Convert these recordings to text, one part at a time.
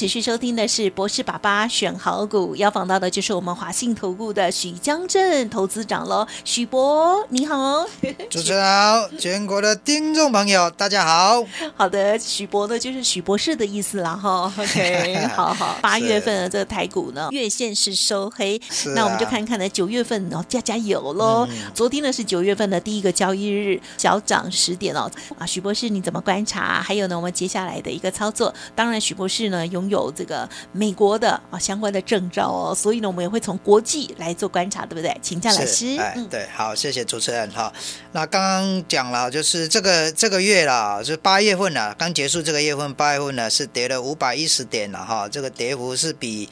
持续收听的是博士爸爸选好股，要访到的就是我们华信投顾的许江镇投资长喽。许博，你好，主持人好，全国的听众朋友大家好。好的，许博呢就是许博士的意思啦哈。OK，好好。八月份的这个台股呢，月线是收黑，那我们就看看呢九月份哦，加加油喽。昨天呢是九月份的第一个交易日，小涨十点哦。啊，许博士你怎么观察？还有呢，我们接下来的一个操作，当然许博士呢拥有这个美国的啊相关的证照哦，所以呢，我们也会从国际来做观察，对不对？请教老师。哎，对，好，谢谢主持人哈。那刚刚讲了，就是这个这个月啦，是八月份了，刚结束这个月份，八月份呢是跌了五百一十点了哈，这个跌幅是比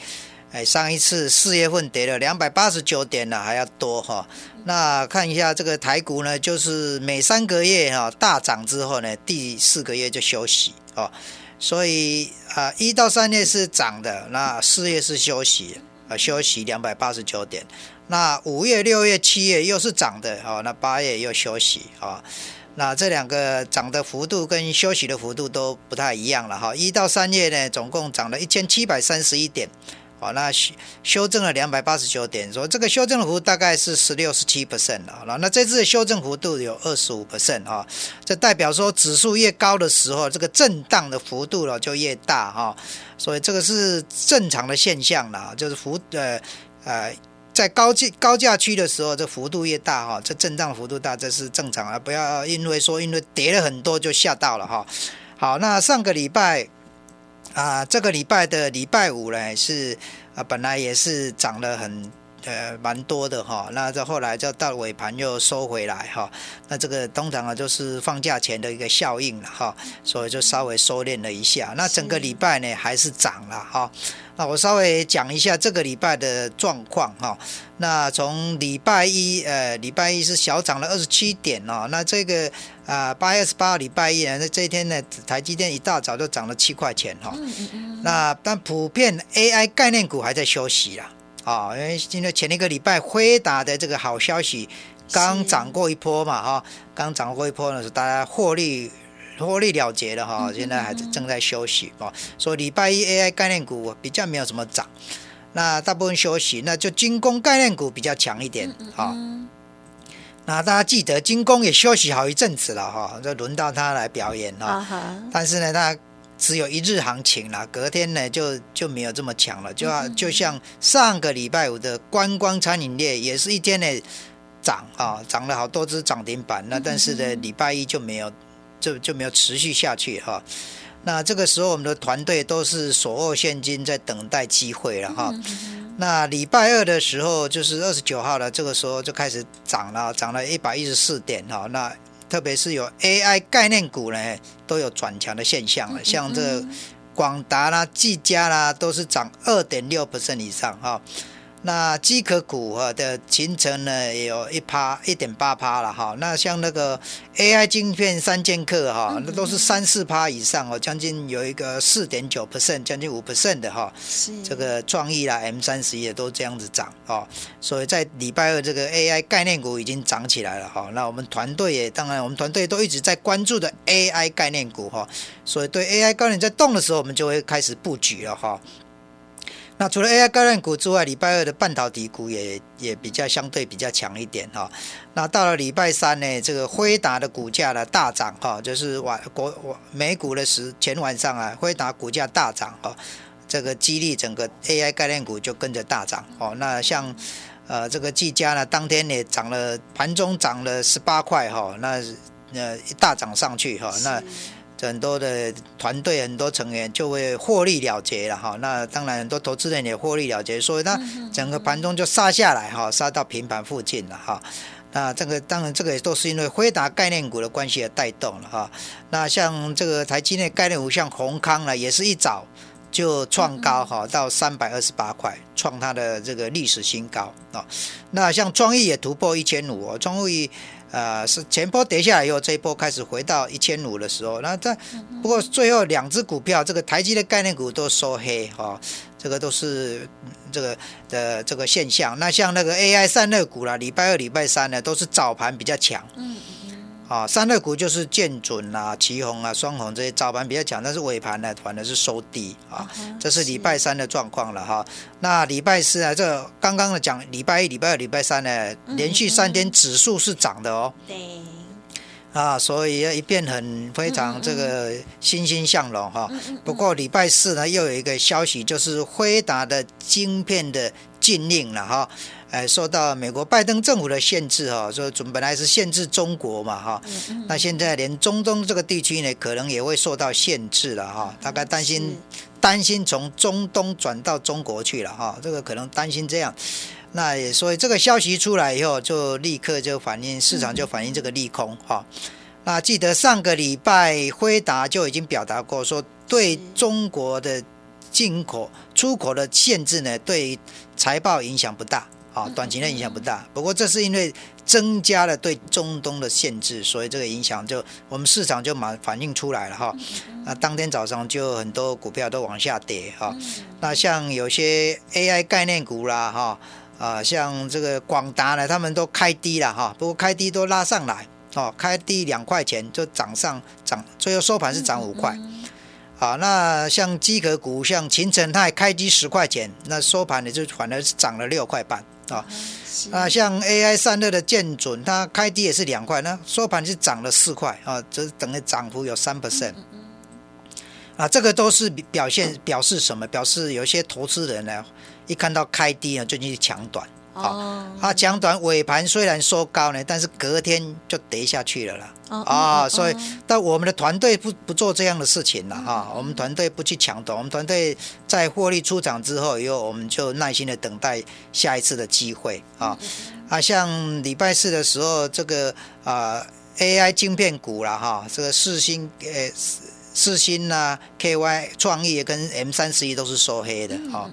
哎上一次四月份跌了两百八十九点了还要多哈。那看一下这个台股呢，就是每三个月哈大涨之后呢，第四个月就休息哦。所以啊，一到三月是涨的，那四月是休息，啊休息两百八十九点。那五月、六月、七月又是涨的，哦，那八月又休息，啊，那这两个涨的幅度跟休息的幅度都不太一样了，哈。一到三月呢，总共涨了一千七百三十一点。好，那修修正了两百八十九点，说这个修正的幅度大概是十六、十七 percent 了。那这次的修正幅度有二十五 percent 哈，这代表说指数越高的时候，这个震荡的幅度了就越大哈。所以这个是正常的现象了，就是幅呃呃在高价高价区的时候，这幅度越大哈，这震荡幅度大，这是正常啊。不要因为说因为跌了很多就吓到了哈。好，那上个礼拜。啊，这个礼拜的礼拜五呢，是啊，本来也是涨了很呃蛮多的哈，那这后来就到尾盘又收回来哈，那这个通常啊就是放假前的一个效应了哈，所以就稍微收敛了一下，那整个礼拜呢还是涨了哈。那我稍微讲一下这个礼拜的状况哈。那从礼拜一，呃，礼拜一是小涨了二十七点哦。那这个啊，八月十八号礼拜一呢，那这一天呢，台积电一大早就涨了七块钱哈。那但普遍 AI 概念股还在休息啦，啊，因为今天前一个礼拜辉达的这个好消息刚涨过一波嘛哈，刚涨过一波呢，是大家获利。获利了结了哈，现在还正在休息哦。所以礼拜一 AI 概念股比较没有什么涨，那大部分休息，那就军工概念股比较强一点啊。那大家记得军工也休息好一阵子了哈，就轮到他来表演了。但是呢，它只有一日行情了，隔天呢就就没有这么强了。就要就像上个礼拜五的观光餐饮业，也是一天呢涨啊，涨了好多只涨停板。那但是呢，礼拜一就没有。就就没有持续下去哈，那这个时候我们的团队都是所握现金在等待机会了哈。那礼拜二的时候就是二十九号了，这个时候就开始涨了，涨了一百一十四点哈。那特别是有 AI 概念股呢，都有转强的现象了，像这广达啦、技嘉啦，都是涨二点六 percent 以上哈。那机壳股哈的形成呢，也有一趴一点八趴了哈。那像那个 AI 晶片三剑客哈，那都是三四趴以上哦，将近有一个四点九 percent，将近五 percent 的哈。是这个创意啦，M 三十也都这样子涨哦。所以在礼拜二这个 AI 概念股已经涨起来了哈。那我们团队也当然，我们团队都一直在关注的 AI 概念股哈。所以对 AI 概念在动的时候，我们就会开始布局了哈。那除了 AI 概念股之外，礼拜二的半导体股也也比较相对比较强一点哈。那到了礼拜三呢，这个辉达的股价呢大涨哈，就是晚国美股的时前晚上啊，辉达股价大涨哈，这个激励整个 AI 概念股就跟着大涨哦。那像呃这个技嘉呢，当天也涨了，盘中涨了十八块哈，那呃一大涨上去哈，那。很多的团队、很多成员就会获利了结了哈。那当然，很多投资人也获利了结，所以那整个盘中就杀下来哈，杀到平盘附近了哈。那这个当然，这个也都是因为辉达概念股的关系而带动了哈。那像这个台积电概念股，像宏康呢，也是一早就创高哈，到三百二十八块，创它的这个历史新高啊。那像庄益也突破一千五哦，庄益呃是前波跌下来以后，这一波开始回到一千五的时候，那这不过最后两只股票，这个台积的概念股都收黑哈，这个都是这个的这个现象。那像那个 AI 散热股啦，礼拜二、礼拜三呢，都是早盘比较强。嗯。啊，三热股就是建准啊、旗宏啊、双红这些早盘比较强，但是尾盘呢，反而是收低啊。这是礼拜三的状况了哈。那礼拜四啊，这刚刚的讲，礼拜一、礼拜二、礼拜三呢，连续三天指数是涨的哦。对。啊，所以一变很非常这个欣欣向荣哈。不过礼拜四呢，又有一个消息，就是辉达的晶片的禁令了哈。哎，受到美国拜登政府的限制哈，说准本来是限制中国嘛哈，那现在连中东这个地区呢，可能也会受到限制了哈。大概担心担心从中东转到中国去了哈，这个可能担心这样。那也所以这个消息出来以后，就立刻就反映市场就反映这个利空哈。那记得上个礼拜辉达就已经表达过，说对中国的进口出口的限制呢，对财报影响不大。啊，短期内影响不大，不过这是因为增加了对中东的限制，所以这个影响就我们市场就马反映出来了哈。那当天早上就很多股票都往下跌哈。那像有些 AI 概念股啦哈，啊像这个广达呢，他们都开低了哈，不过开低都拉上来，哦，开低两块钱就涨上涨，最后收盘是涨五块。好，那像机壳股，像秦城，它也开低十块钱，那收盘呢就反而是涨了六块半。啊，啊，像 AI 散热的建准，它开低也是两块，那收盘是涨了四块啊，这等于涨幅有三 percent。啊，这个都是表现表示什么？表示有些投资人呢，一看到开低啊，就去抢短。哦，啊，讲短尾盘虽然收高呢，但是隔天就跌下去了啦。啊，所以但我们的团队不不做这样的事情了哈。我们团队不去抢短，我们团队在获利出场之后，以后我们就耐心的等待下一次的机会啊。啊，像礼拜四的时候，这个啊 AI 晶片股了哈，这个四星呃四星呐，KY 创意跟 M 三十一都是收黑的啊。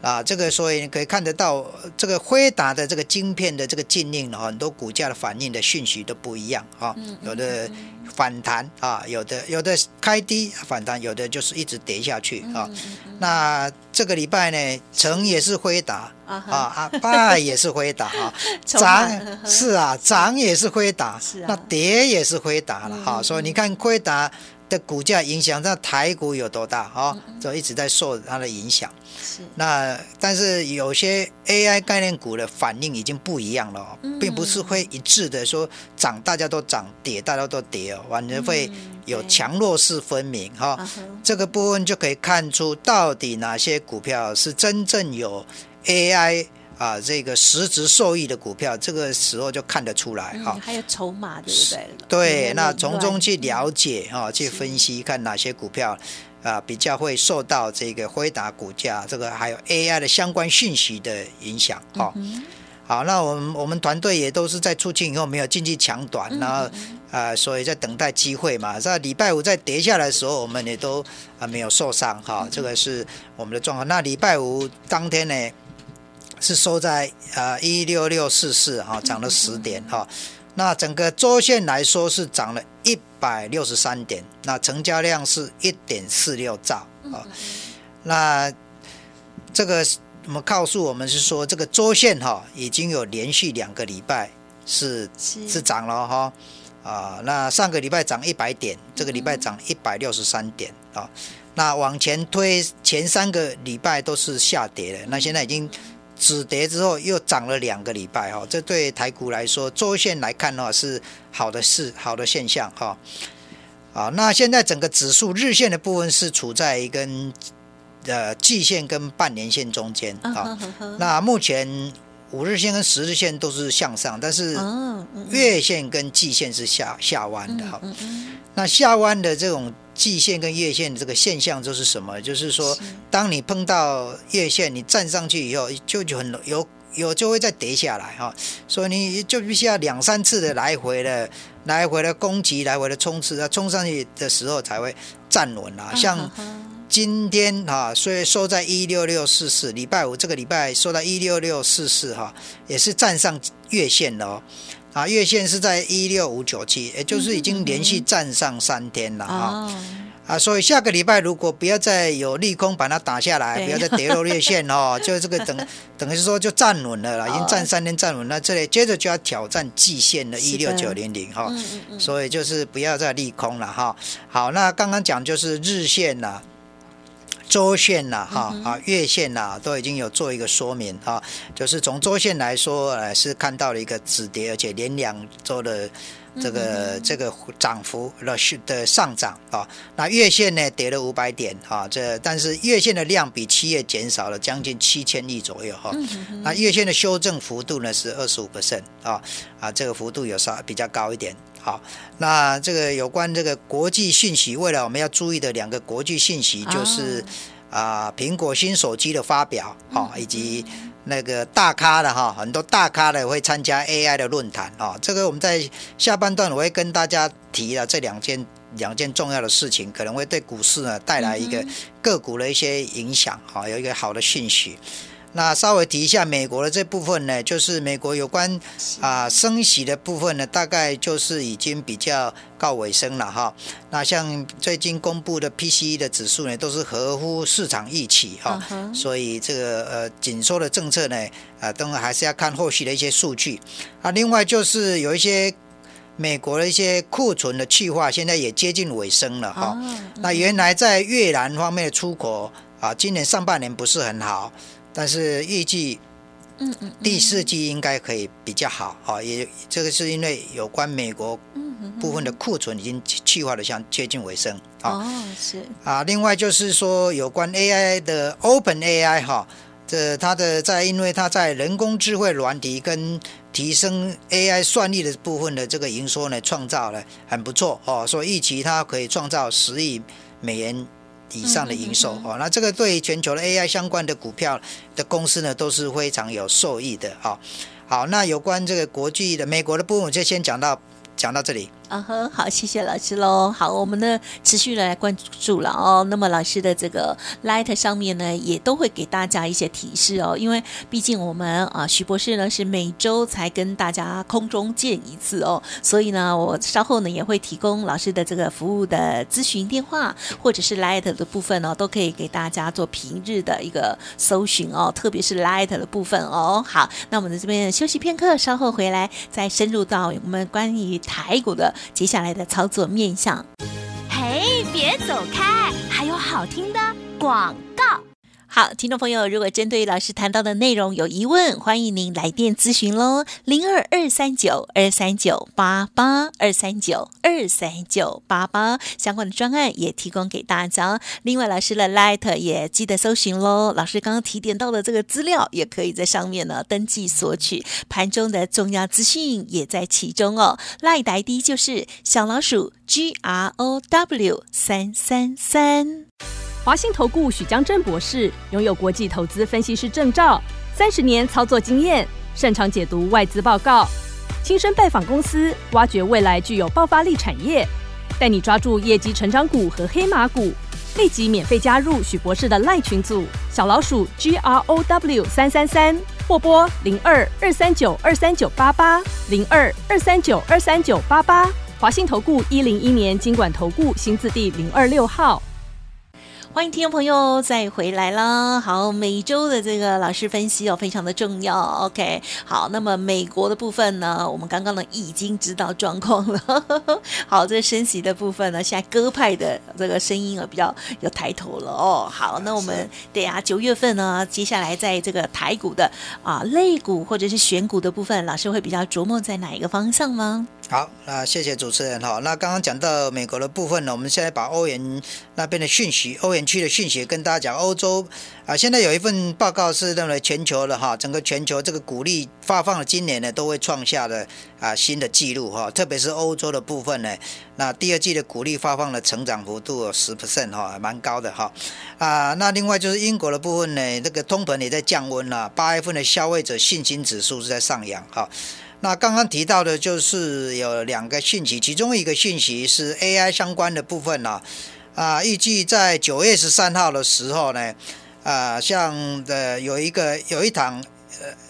啊，这个所以你可以看得到，这个辉达的这个晶片的这个禁令，很多股价的反应的讯息都不一样啊。有的反弹啊，有的有的开低反弹，有的就是一直跌下去啊。那这个礼拜呢，成也是辉达啊啊，败也是辉达啊，涨是啊，涨也是辉达，那跌也是辉达了哈。所以你看辉达。的股价影响，那台股有多大哈？就一直在受它的影响。是。那但是有些 AI 概念股的反应已经不一样了，并不是会一致的说涨大家都涨，跌大家都跌哦，反而会有强弱势分明哈。这个部分就可以看出到底哪些股票是真正有 AI。啊，这个实质受益的股票，这个时候就看得出来哈。还有筹码，对不对？对，那从中去了解哈，去分析看哪些股票啊比较会受到这个辉达股价这个还有 AI 的相关讯息的影响哈。好，那我们我们团队也都是在出境以后没有进去抢短，然后啊，所以在等待机会嘛。在礼拜五在跌下来的时候，我们也都啊没有受伤哈。这个是我们的状况。那礼拜五当天呢？是收在呃一六六四四哈，涨了十点哈。那整个周线来说是涨了一百六十三点，那成交量是一点四六兆啊。那这个我们告诉我们是说，这个周线哈已经有连续两个礼拜是是涨了哈啊。那上个礼拜涨一百点，这个礼拜涨一百六十三点啊。那往前推前三个礼拜都是下跌的，那现在已经。止跌之后又涨了两个礼拜哈，这对台股来说，周线来看的话是好的事，好的现象哈。啊，那现在整个指数日线的部分是处在一根呃季线跟半年线中间啊。那目前五日线跟十日线都是向上，但是月线跟季线是下下弯的哈。那下弯的这种。季线跟月线这个现象就是什么？就是说，当你碰到月线，你站上去以后，就就很有有就会再跌下来哈。所以你就必须要两三次的来回的来回的攻击，来回的冲刺，啊，冲上去的时候才会站稳啊。像今天哈，所以收在一六六四四，礼拜五这个礼拜收到一六六四四哈，也是站上月线了哦。啊，月线是在一六五九七，也就是已经连续站上三天了哈。啊，所以下个礼拜如果不要再有利空把它打下来，不要再跌落月线哦，就这个等等于是说就站稳了啦，已经站三天站稳，那这里接着就要挑战季线的一六九零零哈，所以就是不要再利空了哈。好，那刚刚讲就是日线呐。周线呐，哈啊，月线呐，都已经有做一个说明哈，就是从周线来说，呃，是看到了一个止跌，而且连两周的这个这个涨幅的的上涨啊。那月线呢，跌了五百点啊，这但是月线的量比七月减少了将近七千亿左右哈。那月线的修正幅度呢是二十五 percent 啊啊，这个幅度有稍比较高一点。好，那这个有关这个国际信息，未来我们要注意的两个国际信息就是啊，苹果新手机的发表，哈，以及那个大咖的哈，很多大咖的会参加 AI 的论坛啊。这个我们在下半段我会跟大家提了这两件两件重要的事情，可能会对股市呢带来一个个股的一些影响，哈，有一个好的讯息。那稍微提一下美国的这部分呢，就是美国有关啊升息的部分呢，大概就是已经比较告尾声了哈。那像最近公布的 PCE 的指数呢，都是合乎市场预期哈，所以这个呃紧缩的政策呢，啊，当然还是要看后续的一些数据。啊，另外就是有一些美国的一些库存的去化，现在也接近尾声了哈。那原来在越南方面的出口啊，今年上半年不是很好。但是预计，嗯嗯，第四季应该可以比较好啊。也这个是因为有关美国部分的库存已经去化的像接近尾声啊。哦，是啊。另外就是说有关 AI 的 Open AI 哈，这它的在因为它在人工智慧软体跟提升 AI 算力的部分的这个营收呢，创造了很不错哦。所以预期它可以创造十亿美元。以上的营收哦，那这个对全球的 AI 相关的股票的公司呢，都是非常有受益的哈。好，那有关这个国际的美国的部分，我就先讲到讲到这里。啊呵，好，谢谢老师喽。好，我们呢持续的来关注了哦。那么老师的这个 Light 上面呢，也都会给大家一些提示哦。因为毕竟我们啊，徐博士呢是每周才跟大家空中见一次哦，所以呢，我稍后呢也会提供老师的这个服务的咨询电话，或者是 Light 的部分呢，都可以给大家做平日的一个搜寻哦。特别是 Light 的部分哦。好，那我们在这边休息片刻，稍后回来再深入到我们关于台股的。接下来的操作面向，嘿，别走开，还有好听的广告。好，听众朋友，如果针对老师谈到的内容有疑问，欢迎您来电咨询喽，零二二三九二三九八八二三九二三九八八，相关的专案也提供给大家。另外，老师的 Light 也记得搜寻喽，老师刚刚提点到的这个资料，也可以在上面呢登记索取，盘中的重要资讯也在其中哦。Light ID 就是小老鼠 G R O W 三三三。华信投顾许江正博士拥有国际投资分析师证照，三十年操作经验，擅长解读外资报告，亲身拜访公司，挖掘未来具有爆发力产业，带你抓住业绩成长股和黑马股。立即免费加入许博士的赖群组，小老鼠 G R O W 三三三，或拨零二二三九二三九八八零二二三九二三九八八。华信投顾一零一年经管投顾新字第零二六号。欢迎听众朋友再回来啦！好，每周的这个老师分析哦，非常的重要。OK，好，那么美国的部分呢，我们刚刚呢已经知道状况了。好，这个升息的部分呢，现在鸽派的这个声音啊比较有抬头了哦。好，那我们对啊，九月份呢，接下来在这个台股的啊类股或者是选股的部分，老师会比较琢磨在哪一个方向吗？好，那谢谢主持人哈。那刚刚讲到美国的部分呢，我们现在把欧元那边的讯息、欧元区的讯息跟大家讲。欧洲啊，现在有一份报告是认为全球的哈，整个全球这个股利发放的今年呢都会创下的啊新的纪录哈。特别是欧洲的部分呢，那第二季的股利发放的成长幅度十 percent 哈，蛮高的哈。啊，那另外就是英国的部分呢，这个通膨也在降温了，八月份的消费者信心指数是在上扬哈。那刚刚提到的就是有两个讯息，其中一个讯息是 AI 相关的部分呢，啊，预计在九月十三号的时候呢，啊，像的有一个有一场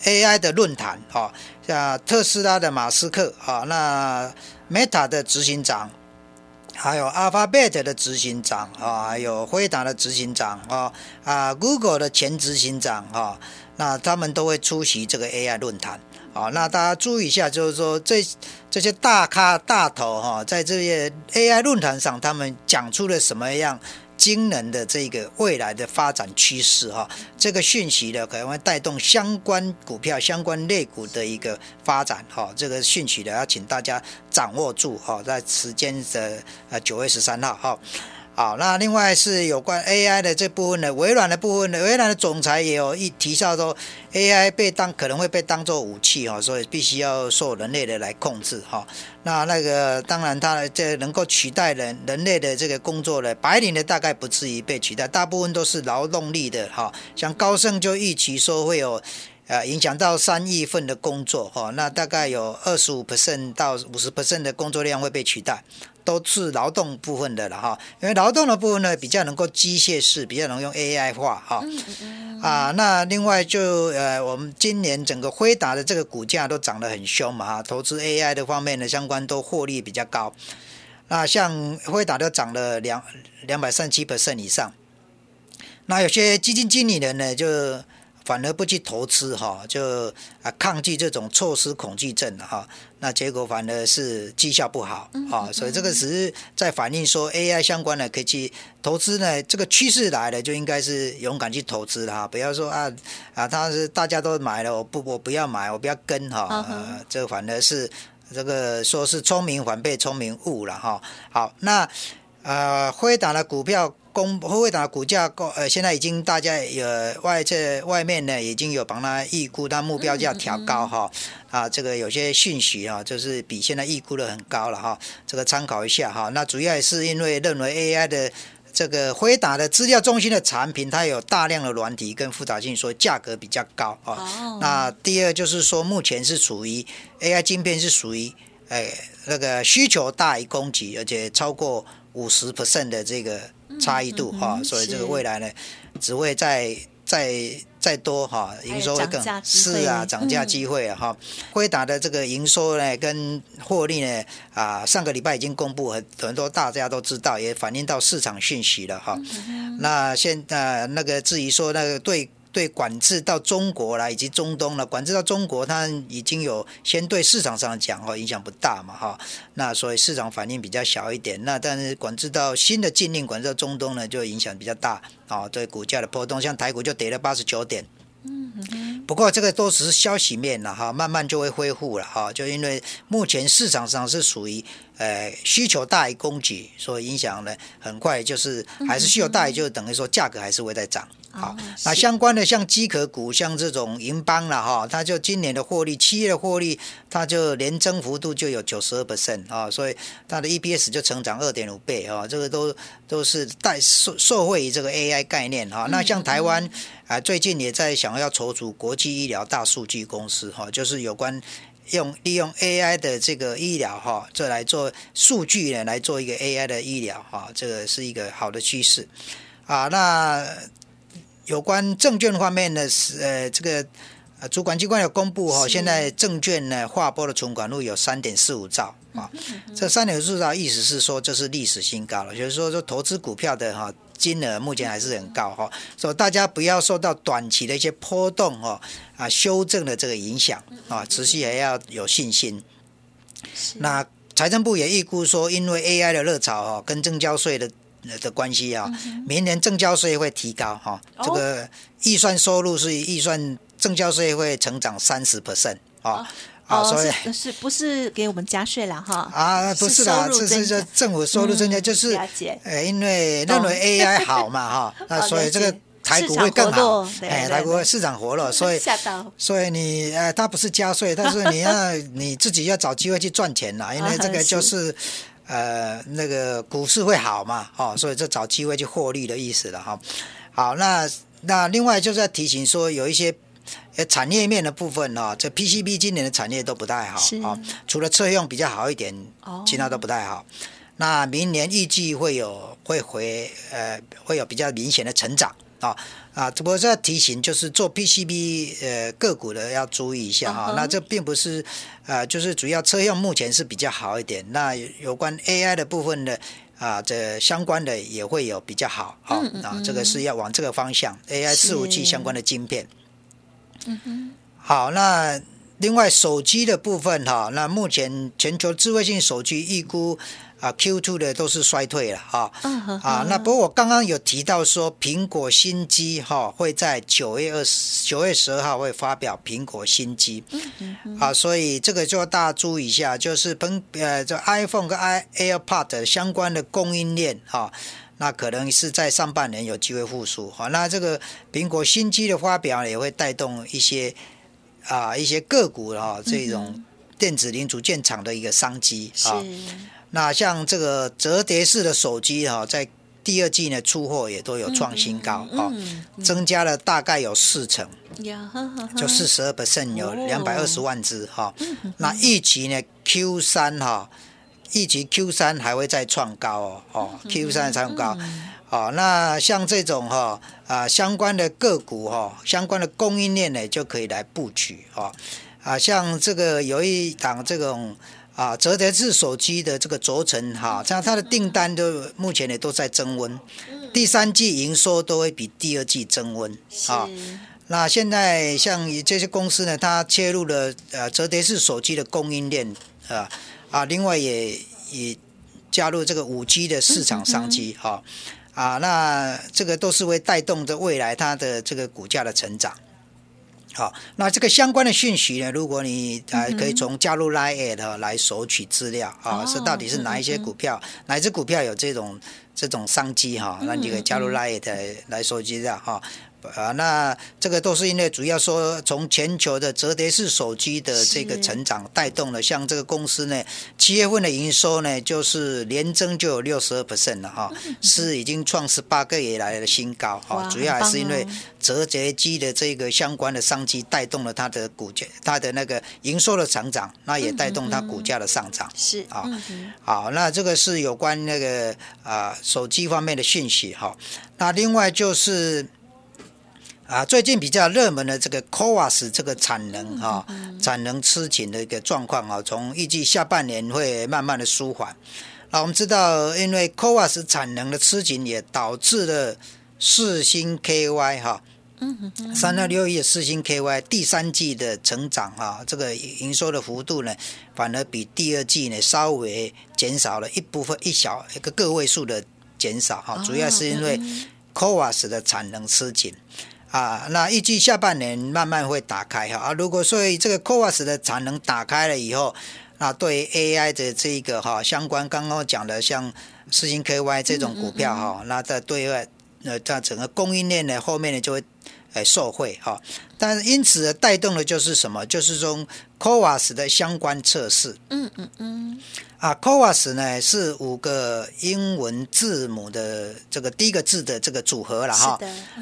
AI 的论坛啊，像特斯拉的马斯克啊，那 Meta 的执行长，还有 Alphabet 的执行长啊，还有辉达的执行长啊，啊，Google 的前执行长啊，那他们都会出席这个 AI 论坛。好，那大家注意一下，就是说这这些大咖大头哈，在这些 AI 论坛上，他们讲出了什么样惊人的这个未来的发展趋势哈？这个讯息呢，可能会带动相关股票、相关类股的一个发展哈。这个讯息呢，要请大家掌握住哈，在时间的呃九月十三号哈。好，那另外是有关 AI 的这部分呢，微软的部分呢，微软的总裁也有一提到说，AI 被当可能会被当做武器哈，所以必须要受人类的来控制哈。那那个当然，它这能够取代人人类的这个工作呢，白领的大概不至于被取代，大部分都是劳动力的哈。像高盛就预期说会有呃影响到三亿份的工作哈，那大概有二十五 percent 到五十 percent 的工作量会被取代。都是劳动部分的了哈，因为劳动的部分呢比较能够机械式，比较能用 AI 化哈。啊，那另外就呃，我们今年整个辉达的这个股价都涨得很凶嘛哈，投资 AI 的方面呢相关都获利比较高。那像辉达都涨了两两百三七 percent 以上。那有些基金经理人呢就。反而不去投资哈，就啊抗拒这种措施恐惧症哈，那结果反而是绩效不好啊，所以这个只是在反映说 AI 相关的可以去投资呢，这个趋势来了就应该是勇敢去投资哈，不要说啊啊，他是大家都买了，我不我不要买，我不要跟哈，这反而是这个说是聪明反被聪明误了哈。好，那呃辉达的股票。公辉达股价，呃，现在已经大家有外在外面呢，已经有帮他预估，他目标价调高哈，啊，这个有些讯息啊，就是比现在预估的很高了哈，这个参考一下哈。那主要也是因为认为 AI 的这个辉达的资料中心的产品，它有大量的软体跟复杂性，所以价格比较高啊。那第二就是说，目前是属于 AI 晶片是属于，哎，那个需求大于供给，而且超过五十 percent 的这个。差异度哈，所以这个未来呢，只会再再再多哈，营收会更是啊，涨价机会啊哈。辉达的这个营收呢跟获利呢啊，上个礼拜已经公布，很很多大家都知道，也反映到市场讯息了哈。那现在那个至于说那个对。对管制到中国来以及中东了，管制到中国，它已经有先对市场上讲哦，影响不大嘛哈，那所以市场反应比较小一点。那但是管制到新的禁令，管制到中东呢，就影响比较大啊，对股价的波动，像台股就跌了八十九点。嗯，不过这个都只是消息面了哈，慢慢就会恢复了哈，就因为目前市场上是属于。呃，需求大于供给，所以影响呢，很快就是还是需求大于，就等于说价格还是会在涨。好，那相关的像机壳股，像这种银邦了哈，它就今年的获利，七月的获利，它就年增幅度就有九十二 percent 啊，所以它的 EPS 就成长二点五倍啊，这个都都是带受受惠于这个 AI 概念哈。那像台湾啊，最近也在想要筹组国际医疗大数据公司哈，就是有关。用利用 AI 的这个医疗哈，这来做数据呢，来做一个 AI 的医疗哈，这个是一个好的趋势啊。那有关证券方面呢，是呃这个呃主管机关有公布哈，现在证券呢划拨的存款率有三点四五兆啊，这三点四五兆意思是说这是历史新高了，就是说说投资股票的哈。金额目前还是很高哈，所以大家不要受到短期的一些波动哈啊修正的这个影响啊，持续还要有信心。那财政部也预估说，因为 AI 的热潮哈，跟证交税的的关系啊，明年证交税会提高哈，这个预算收入是预算证交税会成长三十 percent 啊。啊，所以是不是给我们加税了哈？啊，不是啦，这是这政府收入增加，就是呃，因为认为 AI 好嘛哈，那所以这个台股会更好，哎，台股市场活络，所以所以你呃，它不是加税，但是你要你自己要找机会去赚钱啦，因为这个就是呃那个股市会好嘛，哦，所以这找机会去获利的意思了哈。好，那那另外就是要提醒说有一些。呃，产业面的部分哦，这 PCB 今年的产业都不太好啊，除了车用比较好一点，其他都不太好。那明年预计会有会回呃会有比较明显的成长啊啊！只不过这提醒就是做 PCB 呃个股的要注意一下哈。那这并不是呃就是主要车用目前是比较好一点。那有关 AI 的部分的啊，这相关的也会有比较好啊啊，这个是要往这个方向 AI 伺服器相关的晶片。嗯哼。好，那另外手机的部分哈，那目前全球智慧性手机预估。啊，Q2 的都是衰退了哈，啊，那不过我刚刚有提到说，苹果新机哈会在九月二十九月十二号会发表苹果新机，啊，所以这个就要大家注意一下，就是苹呃这 iPhone 跟 i AirPod 相关的供应链哈，那可能是在上半年有机会复苏哈，那这个苹果新机的发表也会带动一些啊一些个股哈这种电子零组件厂的一个商机啊。那像这个折叠式的手机哈，在第二季呢出货也都有创新高啊，增加了大概有四成，就四十二 percent 有两百二十万只哈。那预期呢 Q 三哈，预期 Q 三还会再创高哦哦，Q 三创高哦。那像这种哈啊相关的个股哈，相关的供应链呢就可以来布局哦啊，像这个有一档这种。啊，折叠式手机的这个轴承哈，像它的订单都目前呢都在增温，第三季营收都会比第二季增温啊。那现在像这些公司呢，它切入了呃折叠式手机的供应链啊啊，另外也也加入这个五 G 的市场商机哈啊，那这个都是会带动着未来它的这个股价的成长。好，那这个相关的讯息呢？如果你啊可以从加入 Line 来索取资料啊，是到底是哪一些股票，哪一只股票有这种这种商机哈？那你可以加入 Line 来收集料哈。啊，那这个都是因为主要说从全球的折叠式手机的这个成长带动了，像这个公司呢，七月份的营收呢就是连增就有六十二 percent 了哈，是已经创十八个月来的新高哈，主要还是因为折叠机的这个相关的商机带动了它的股价，它的那个营收的成长，那也带动它股价的上涨是啊，好，那这个是有关那个啊手机方面的讯息哈，那另外就是。啊，最近比较热门的这个 c o a s 这个产能哈，产能吃紧的一个状况啊，从预计下半年会慢慢的舒缓。那我们知道，因为 c o a s 产能的吃紧，也导致了四星 KY 哈，嗯三到六亿四星 KY 第三季的成长啊，这个营收的幅度呢，反而比第二季呢稍微减少了一部分一小一个个位数的减少哈，主要是因为 o a s 的产能吃紧。啊，那预计下半年慢慢会打开哈啊。如果说这个 o a s 的产能打开了以后，那对 AI 的这一个哈相关，刚刚讲的像四星 KY 这种股票哈，那在对外那在整个供应链呢后面呢就会呃受惠哈。但是因此带动的就是什么？就是说 o a s 的相关测试。嗯嗯嗯。啊 c o a s 呢是五个英文字母的这个第一个字的这个组合了哈。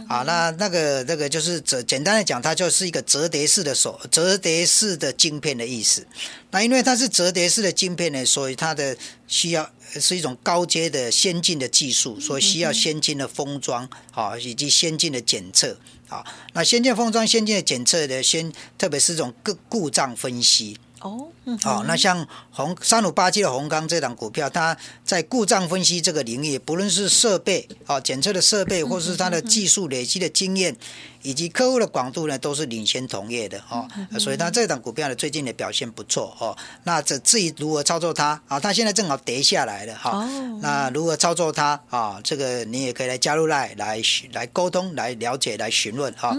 啊，那那个那个就是折简单的讲，它就是一个折叠式的手折叠式的晶片的意思。那因为它是折叠式的晶片呢，所以它的需要是一种高阶的先进的技术，所以需要先进的封装啊，以及先进的检测啊。那先进封装、先进的检测的先，特别是这种故故障分析。哦，好，那像红三五八七的红钢这档股票，它在故障分析这个领域，不论是设备啊检测的设备，或是它的技术累积的经验。以及客户的广度呢，都是领先同业的哦，所以它这档股票呢，最近的表现不错哦。那这至于如何操作它啊？它现在正好跌下来了哈。那如何操作它啊？这个你也可以来加入来来来沟通、来了解、来询问哈。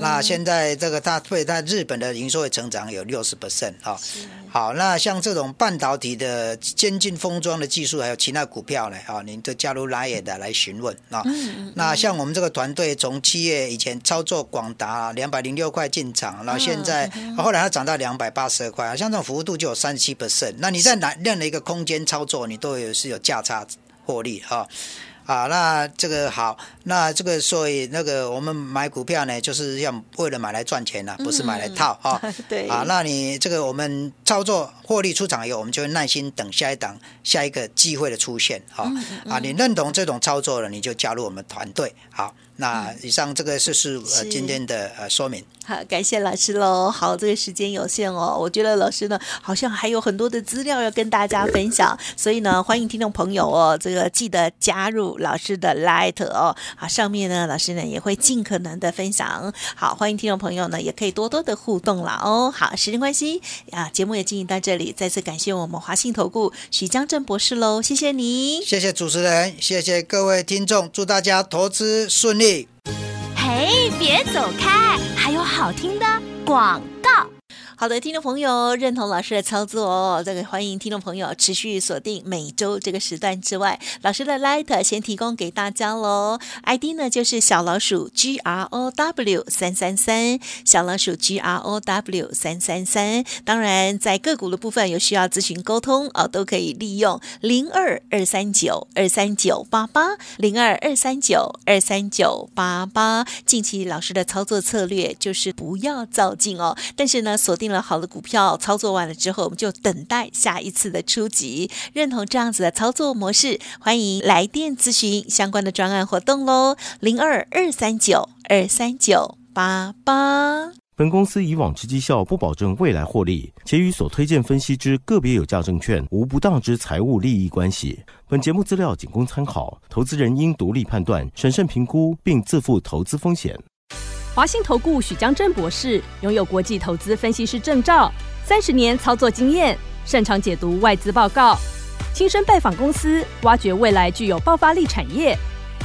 那现在这个它对它日本的营收的成长有六十 percent 哈。好，那像这种半导体的先进封装的技术，还有其他股票呢啊，您就加入来也的来询问啊。那像我们这个团队从七月以前操作广达两百零六块进场，然后现在后来它涨到两百八十二块，像这种幅度就有三十七 percent。那你在哪任何一个空间操作，你都有是有价差获利哈。啊，那这个好，那这个所以那个我们买股票呢，就是要为了买来赚钱的，不是买来套哈。对。啊，那你这个我们操作获利出场以后，我们就会耐心等下一档下一个机会的出现哈。啊，你认同这种操作了，你就加入我们团队好。那以上这个就是呃今天的呃说明。好，感谢老师喽。好，这个时间有限哦，我觉得老师呢好像还有很多的资料要跟大家分享，所以呢，欢迎听众朋友哦，这个记得加入老师的 Light 哦。好，上面呢老师呢也会尽可能的分享。好，欢迎听众朋友呢也可以多多的互动了哦。好，时间关系啊，节目也进行到这里，再次感谢我们华信投顾许江正博士喽，谢谢你，谢谢主持人，谢谢各位听众，祝大家投资顺利。哎，别走开，还有好听的广告。好的，听众朋友，认同老师的操作哦。这个欢迎听众朋友持续锁定每周这个时段之外，老师的 Light 先提供给大家喽。ID 呢就是小老鼠 G R O W 三三三，小老鼠 G R O W 三三三。当然，在个股的部分有需要咨询沟通哦，都可以利用零二二三九二三九八八零二二三九二三九八八。近期老师的操作策略就是不要造进哦，但是呢锁定。定了好的股票，操作完了之后，我们就等待下一次的出击。认同这样子的操作模式，欢迎来电咨询相关的专案活动喽，零二二三九二三九八八。本公司以往之绩效不保证未来获利，且与所推荐分析之个别有价证券无不当之财务利益关系。本节目资料仅供参考，投资人应独立判断、审慎评估，并自负投资风险。华信投顾许江正博士拥有国际投资分析师证照，三十年操作经验，擅长解读外资报告，亲身拜访公司，挖掘未来具有爆发力产业，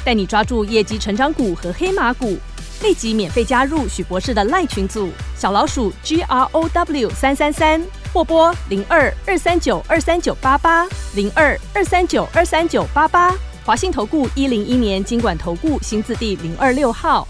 带你抓住业绩成长股和黑马股。立即免费加入许博士的赖群组，小老鼠 G R O W 三三三，或拨零二二三九二三九八八零二二三九二三九八八。华信投顾一零一年经管投顾新字第零二六号。